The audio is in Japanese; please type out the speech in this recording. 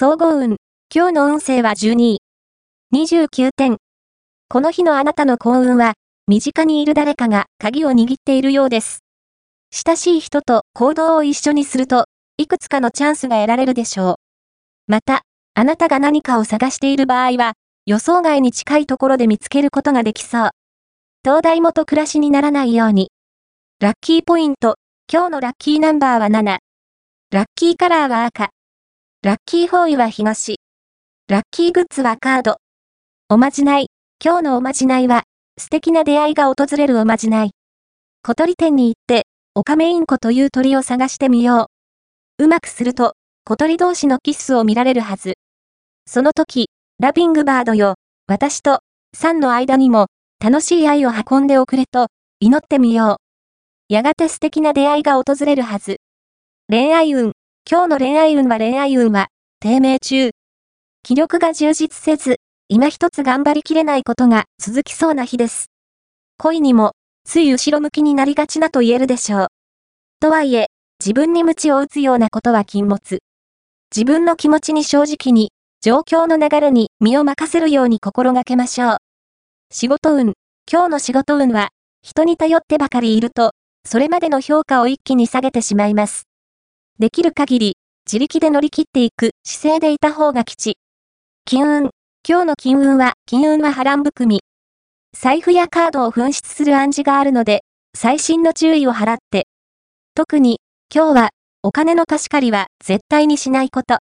総合運。今日の運勢は12位。29点。この日のあなたの幸運は、身近にいる誰かが鍵を握っているようです。親しい人と行動を一緒にすると、いくつかのチャンスが得られるでしょう。また、あなたが何かを探している場合は、予想外に近いところで見つけることができそう。東大元暮らしにならないように。ラッキーポイント。今日のラッキーナンバーは7。ラッキーカラーは赤。ラッキーフォーイは東。ラッキーグッズはカード。おまじない。今日のおまじないは、素敵な出会いが訪れるおまじない。小鳥店に行って、オカメインコという鳥を探してみよう。うまくすると、小鳥同士のキスを見られるはず。その時、ラビングバードよ、私と、サンの間にも、楽しい愛を運んでおくれと、祈ってみよう。やがて素敵な出会いが訪れるはず。恋愛運。今日の恋愛運は恋愛運は、低迷中。気力が充実せず、今一つ頑張りきれないことが続きそうな日です。恋にも、つい後ろ向きになりがちなと言えるでしょう。とはいえ、自分に鞭を打つようなことは禁物。自分の気持ちに正直に、状況の流れに身を任せるように心がけましょう。仕事運。今日の仕事運は、人に頼ってばかりいると、それまでの評価を一気に下げてしまいます。できる限り、自力で乗り切っていく姿勢でいた方が吉。金運。今日の金運は、金運は波乱含み。財布やカードを紛失する暗示があるので、最新の注意を払って。特に、今日は、お金の貸し借りは絶対にしないこと。